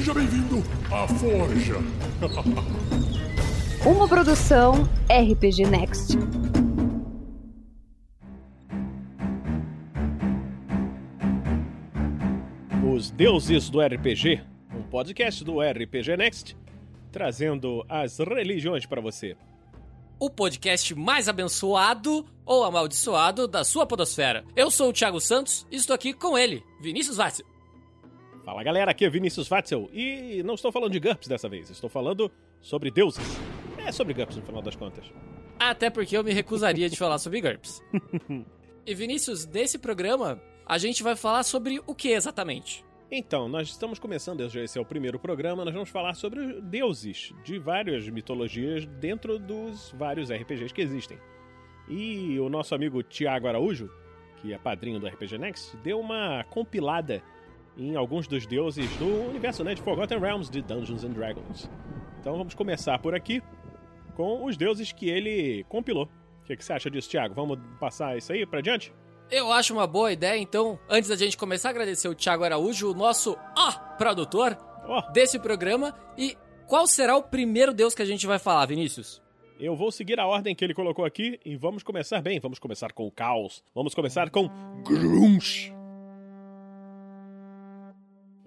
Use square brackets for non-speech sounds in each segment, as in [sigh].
Seja bem-vindo à Forja. [laughs] Uma produção RPG Next. Os Deuses do RPG, um podcast do RPG Next, trazendo as religiões para você. o podcast mais abençoado ou amaldiçoado da sua podosfera. Eu sou o Thiago Santos e estou aqui com ele, Vinícius Vaz. Fala galera, aqui é Vinícius Watzel e não estou falando de GURPS dessa vez, estou falando sobre deuses. É sobre GURPS no final das contas. Até porque eu me recusaria de falar sobre GURPS. [laughs] e Vinícius, nesse programa, a gente vai falar sobre o que exatamente? Então, nós estamos começando, esse é o primeiro programa, nós vamos falar sobre deuses de várias mitologias dentro dos vários RPGs que existem. E o nosso amigo Tiago Araújo, que é padrinho do RPG Next, deu uma compilada em alguns dos deuses do universo né, de Forgotten Realms de Dungeons and Dragons. Então vamos começar por aqui com os deuses que ele compilou. O que, que você acha disso, Tiago? Vamos passar isso aí pra diante? Eu acho uma boa ideia, então, antes da gente começar, agradecer o Thiago Araújo, o nosso, ó, produtor Ó, desse programa. E qual será o primeiro deus que a gente vai falar, Vinícius? Eu vou seguir a ordem que ele colocou aqui e vamos começar bem. Vamos começar com o caos. Vamos começar com Grunch.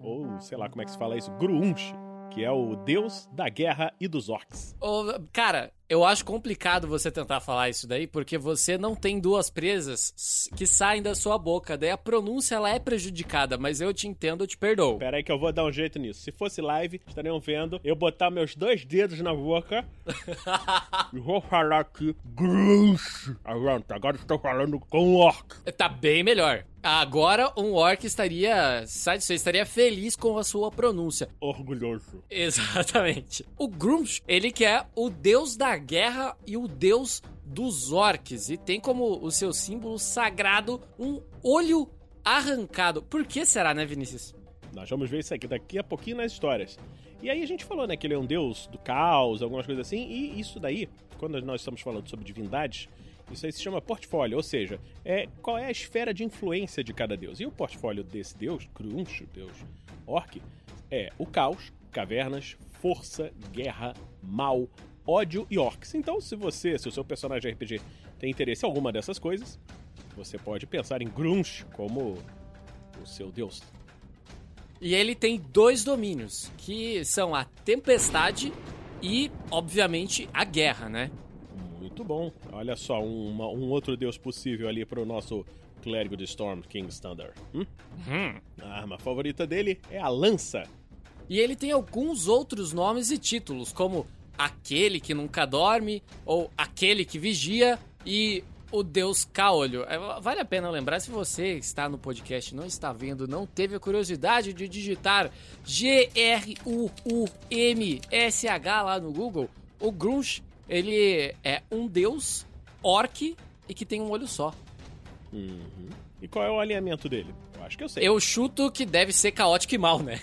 Ou sei lá como é que se fala isso, Grunch, que é o deus da guerra e dos orcs. Ô, cara, eu acho complicado você tentar falar isso daí, porque você não tem duas presas que saem da sua boca. Daí a pronúncia ela é prejudicada, mas eu te entendo, eu te perdoo. Pera aí que eu vou dar um jeito nisso. Se fosse live, estariam vendo eu botar meus dois dedos na boca [laughs] e vou falar aqui. Pronto, agora estou falando com orc. Tá bem melhor. Agora um orc estaria. Sabe, você estaria feliz com a sua pronúncia. Orgulhoso. Exatamente. O Grumsh, ele que é o deus da guerra e o deus dos orcs. E tem como o seu símbolo sagrado um olho arrancado. Por que será, né, Vinícius? Nós vamos ver isso aqui daqui a pouquinho nas histórias. E aí a gente falou, né, que ele é um deus do caos, algumas coisas assim, e isso daí, quando nós estamos falando sobre divindades, isso aí se chama portfólio, ou seja, é qual é a esfera de influência de cada deus. E o portfólio desse deus, Krunch, o deus orc, é o caos, cavernas, força, guerra, mal, ódio e orcs. Então, se você, se o seu personagem RPG tem interesse em alguma dessas coisas, você pode pensar em Grunch como o seu deus. E ele tem dois domínios, que são a tempestade e, obviamente, a guerra, né? Muito bom. Olha só, uma- um outro deus possível ali pro nosso clérigo de Storm, King's Thunder. Hum? A arma favorita dele é a lança. E ele tem alguns outros nomes e títulos, como aquele que nunca dorme, ou aquele que vigia, e o deus Caolho. É, Vale a pena lembrar, se você está no podcast não está vendo, não teve a curiosidade de digitar G-R-U-U-M-S-H lá no Google, o Grunch, ele é um deus orc e que tem um olho só. Uhum. E qual é o alinhamento dele? Eu acho que eu sei. Eu chuto que deve ser caótico e mal, né?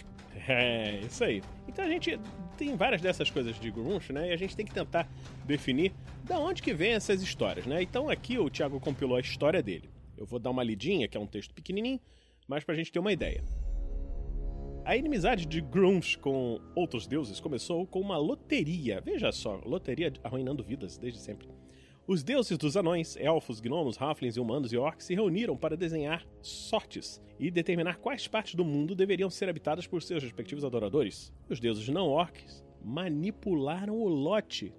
É, isso aí. Então a gente tem várias dessas coisas de Grunch, né? E a gente tem que tentar definir da onde que vem essas histórias, né? Então aqui o Thiago compilou a história dele. Eu vou dar uma lidinha, que é um texto pequenininho, mas pra gente ter uma ideia. A inimizade de Grunch com outros deuses começou com uma loteria. Veja só, loteria arruinando vidas desde sempre. Os deuses dos anões, elfos, gnomos, halflings, humanos e orcs se reuniram para desenhar sortes e determinar quais partes do mundo deveriam ser habitadas por seus respectivos adoradores. Os deuses não orcs manipularam o lote.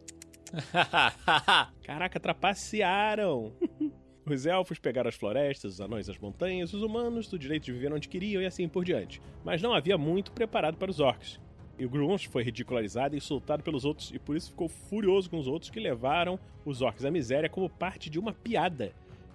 [laughs] Caraca, trapacearam! [laughs] Os elfos pegaram as florestas, os anões as montanhas, os humanos o direito de viver onde queriam e assim por diante. Mas não havia muito preparado para os orcs. E o Grunch foi ridicularizado e insultado pelos outros, e por isso ficou furioso com os outros que levaram os orcs à miséria como parte de uma piada.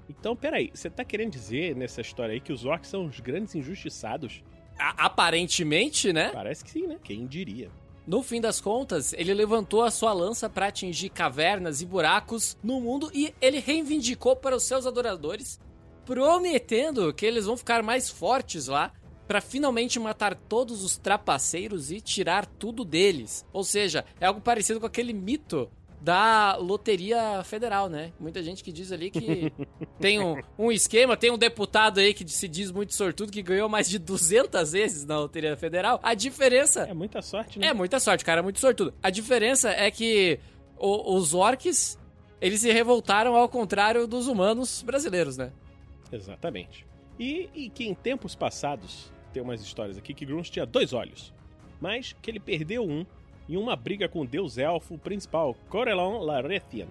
Então, peraí, você tá querendo dizer nessa história aí que os orcs são os grandes injustiçados? A- Aparentemente, né? Parece que sim, né? Quem diria? No fim das contas, ele levantou a sua lança para atingir cavernas e buracos no mundo e ele reivindicou para os seus adoradores, prometendo que eles vão ficar mais fortes lá para finalmente matar todos os trapaceiros e tirar tudo deles. Ou seja, é algo parecido com aquele mito da Loteria Federal, né? Muita gente que diz ali que [laughs] tem um, um esquema, tem um deputado aí que se diz muito sortudo que ganhou mais de 200 vezes na Loteria Federal. A diferença... É muita sorte, né? É muita sorte, cara, é muito sortudo. A diferença é que o, os orcs, eles se revoltaram ao contrário dos humanos brasileiros, né? Exatamente. E, e que em tempos passados, tem umas histórias aqui que Grunge tinha dois olhos, mas que ele perdeu um em uma briga com o deus elfo principal, Corellon Larethian.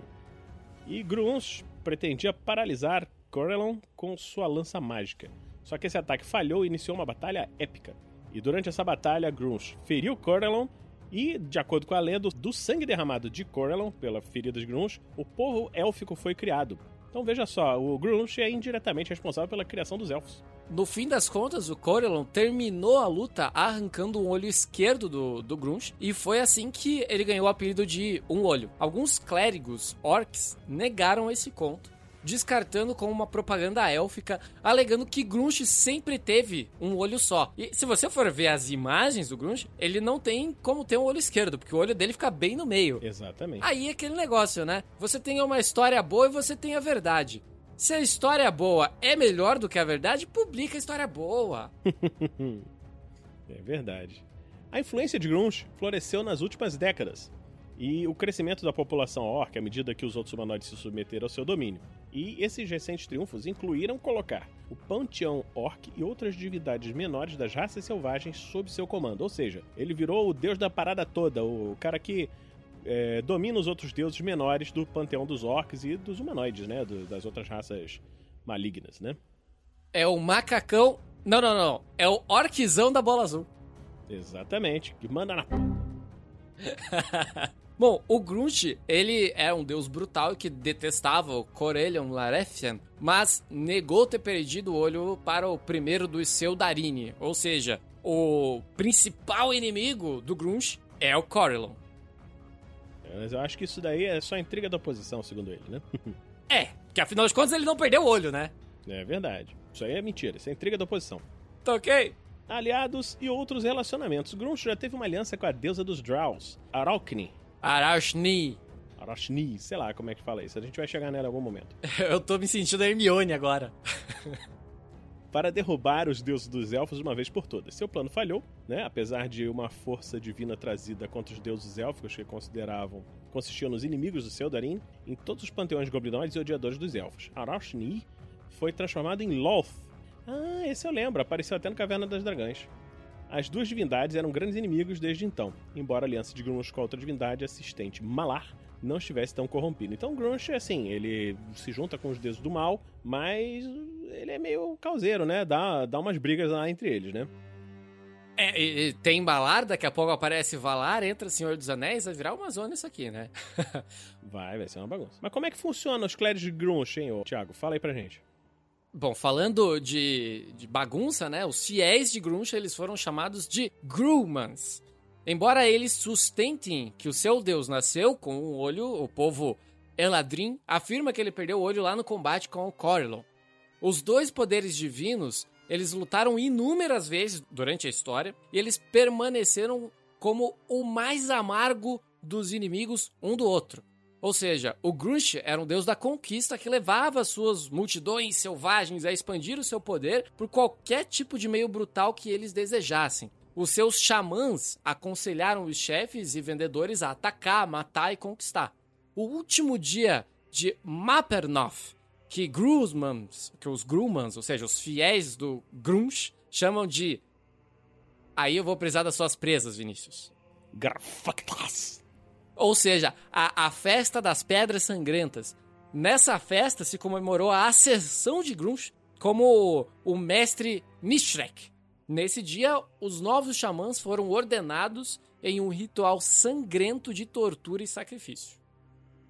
E Grunge pretendia paralisar Corellon com sua lança mágica. Só que esse ataque falhou e iniciou uma batalha épica. E durante essa batalha, Grunge feriu Corellon e, de acordo com a lenda, do sangue derramado de Corellon pela ferida de Grunge, o povo élfico foi criado. Então veja só, o Grunge é indiretamente responsável pela criação dos elfos. No fim das contas, o Corellon terminou a luta arrancando um olho esquerdo do, do Grunge, e foi assim que ele ganhou o apelido de Um Olho. Alguns clérigos orcs negaram esse conto, descartando como uma propaganda élfica, alegando que Grunge sempre teve um olho só. E se você for ver as imagens do Grunge, ele não tem como ter um olho esquerdo, porque o olho dele fica bem no meio. Exatamente. Aí é aquele negócio, né? Você tem uma história boa e você tem a verdade. Se a história boa é melhor do que a verdade, publica a história boa. [laughs] é verdade. A influência de Grunge floresceu nas últimas décadas, e o crescimento da população orc à medida que os outros humanoides se submeteram ao seu domínio. E esses recentes triunfos incluíram colocar o panteão orc e outras divindades menores das raças selvagens sob seu comando. Ou seja, ele virou o deus da parada toda, o cara que é, domina os outros deuses menores do panteão dos orcs e dos humanoides, né? Do, das outras raças malignas, né? É o macacão. Não, não, não. É o orquizão da bola azul. Exatamente, que manda na. [laughs] Bom, o Grunch, ele era um deus brutal que detestava o Corellion Larethian, mas negou ter perdido o olho para o primeiro dos Seudarini, ou seja, o principal inimigo do Grunch é o Corellon. Mas eu acho que isso daí é só intriga da oposição, segundo ele, né? [laughs] é, que afinal de contas ele não perdeu o olho, né? É verdade. Isso aí é mentira, isso é intriga da oposição. Tá ok? Aliados e outros relacionamentos. Grunch já teve uma aliança com a deusa dos Drows, Araucni, Arashni. Arashni, sei lá como é que fala isso. A gente vai chegar nela em algum momento. [laughs] Eu tô me sentindo Hermione agora. [laughs] para derrubar os deuses dos elfos de uma vez por todas. Seu plano falhou, né? Apesar de uma força divina trazida contra os deuses élficos que consideravam consistiam nos inimigos do Seldarin, em todos os panteões goblinoides e odiadores dos elfos. Arashni foi transformado em Loth. Ah, esse eu lembro, apareceu até no Caverna das Dragões. As duas divindades eram grandes inimigos desde então, embora a aliança de Grunge com a outra divindade assistente, Malar, não estivesse tão corrompido. Então Grunge, assim, ele se junta com os deuses do mal, mas ele é meio causeiro, né? Dá, dá umas brigas lá entre eles, né? É, e, tem Balar, daqui a pouco aparece Valar, entra Senhor dos Anéis, vai virar uma zona isso aqui, né? [laughs] vai, vai ser uma bagunça. Mas como é que funciona os clérigos de Grunge, hein, ô, Thiago? Fala aí pra gente. Bom, falando de, de bagunça, né? Os fiéis de Grunch, eles foram chamados de Grumans. Embora eles sustentem que o seu deus nasceu com um olho, o povo Eladrin afirma que ele perdeu o olho lá no combate com o Corellon. Os dois poderes divinos, eles lutaram inúmeras vezes durante a história e eles permaneceram como o mais amargo dos inimigos um do outro. Ou seja, o Grunch era um deus da conquista que levava suas multidões selvagens a expandir o seu poder por qualquer tipo de meio brutal que eles desejassem. Os seus xamãs aconselharam os chefes e vendedores a atacar, matar e conquistar. O último dia de Mapernoth, que Grumans, que os Grumans, ou seja, os fiéis do Grunch, chamam de Aí eu vou precisar das suas presas, Vinícius. Garfactas. Ou seja, a, a festa das pedras sangrentas. Nessa festa se comemorou a ascensão de Grunch como o mestre Nishrek. Nesse dia, os novos xamãs foram ordenados em um ritual sangrento de tortura e sacrifício.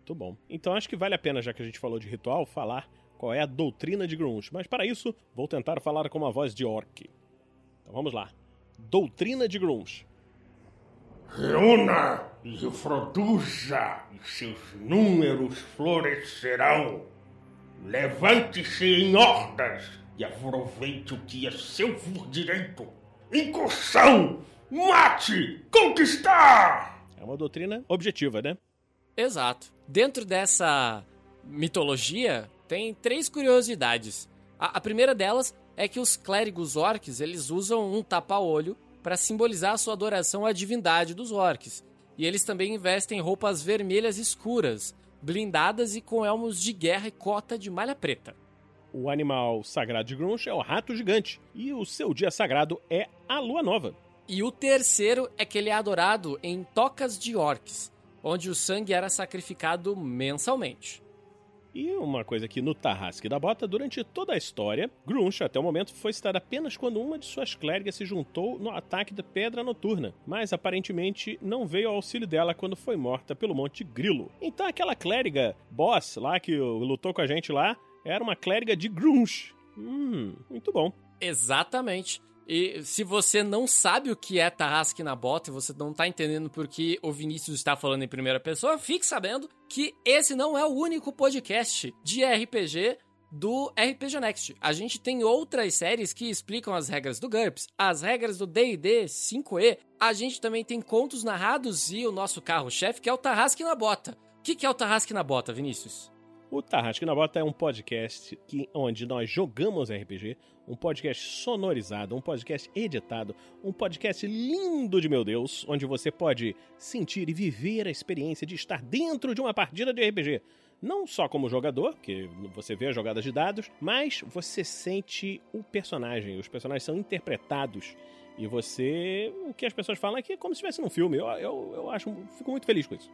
Muito bom. Então acho que vale a pena, já que a gente falou de ritual, falar qual é a doutrina de Grunge. Mas para isso, vou tentar falar com uma voz de orc. Então vamos lá. Doutrina de Grunge. Reúna e reproduza, e seus números florescerão. Levante-se em hordas e aproveite o que é seu por direito. Incursão! Mate! Conquistar! É uma doutrina objetiva, né? Exato. Dentro dessa mitologia, tem três curiosidades. A, a primeira delas é que os clérigos orcs eles usam um tapa-olho para simbolizar a sua adoração à divindade dos orcs. E eles também investem em roupas vermelhas escuras, blindadas e com elmos de guerra e cota de malha preta. O animal sagrado de Grunch é o rato gigante, e o seu dia sagrado é a lua nova. E o terceiro é que ele é adorado em tocas de orcs, onde o sangue era sacrificado mensalmente. E uma coisa que no Tarrasque da Bota, durante toda a história, Grunch, até o momento, foi citada apenas quando uma de suas clérigas se juntou no ataque da Pedra Noturna, mas aparentemente não veio ao auxílio dela quando foi morta pelo Monte Grilo. Então aquela clériga boss lá que lutou com a gente lá, era uma clériga de Grunch. Hum, muito bom. Exatamente. E se você não sabe o que é Tarrasque na Bota e você não tá entendendo por que o Vinícius está falando em primeira pessoa, fique sabendo que esse não é o único podcast de RPG do RPG Next. A gente tem outras séries que explicam as regras do GURPS, as regras do D&D 5e. A gente também tem contos narrados e o nosso carro-chefe, que é o Tarrasque na Bota. O que, que é o Tarrasque na Bota, Vinícius? O Tarrasque na Bota é um podcast que, onde nós jogamos RPG, um podcast sonorizado, um podcast editado, um podcast lindo de meu Deus, onde você pode sentir e viver a experiência de estar dentro de uma partida de RPG. Não só como jogador, que você vê as jogadas de dados, mas você sente o personagem. Os personagens são interpretados. E você. O que as pessoas falam é que é como se estivesse num filme. Eu, eu, eu acho. Fico muito feliz com isso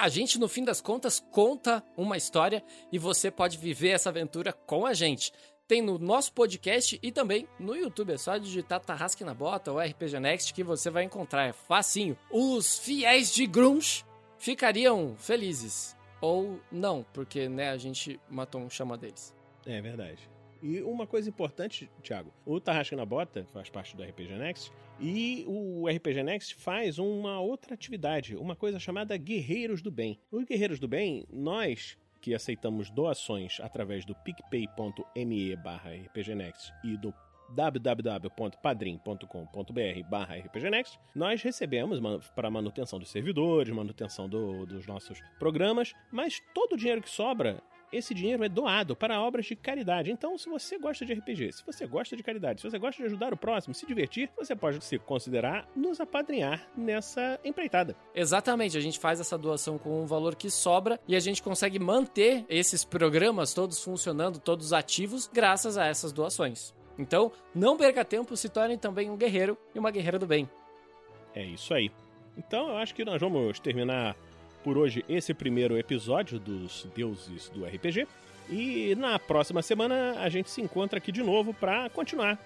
a gente, no fim das contas, conta uma história e você pode viver essa aventura com a gente. Tem no nosso podcast e também no YouTube. É só digitar Tarrasque na Bota ou RPG Next que você vai encontrar. É facinho. Os fiéis de Grunge ficariam felizes. Ou não, porque né, a gente matou um chama deles. É verdade. E uma coisa importante, Thiago, o Tarrasque na Bota faz parte do RPG Next e o RPG Next faz uma outra atividade, uma coisa chamada Guerreiros do Bem. Os Guerreiros do Bem, nós que aceitamos doações através do picpay.me barra rpgnext e do www.padrim.com.br barra rpgnext, nós recebemos para manutenção dos servidores, manutenção do, dos nossos programas, mas todo o dinheiro que sobra esse dinheiro é doado para obras de caridade. Então, se você gosta de RPG, se você gosta de caridade, se você gosta de ajudar o próximo, se divertir, você pode se considerar nos apadrinhar nessa empreitada. Exatamente, a gente faz essa doação com um valor que sobra e a gente consegue manter esses programas todos funcionando, todos ativos, graças a essas doações. Então, não perca tempo, se torne também um guerreiro e uma guerreira do bem. É isso aí. Então, eu acho que nós vamos terminar por hoje esse primeiro episódio dos Deuses do RPG. E na próxima semana a gente se encontra aqui de novo para continuar.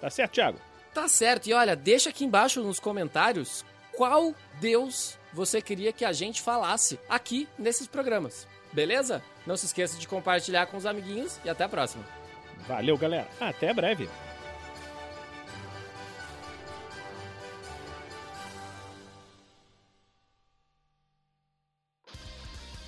Tá certo, Thiago? Tá certo. E olha, deixa aqui embaixo nos comentários qual deus você queria que a gente falasse aqui nesses programas. Beleza? Não se esqueça de compartilhar com os amiguinhos e até a próxima. Valeu, galera. Até breve.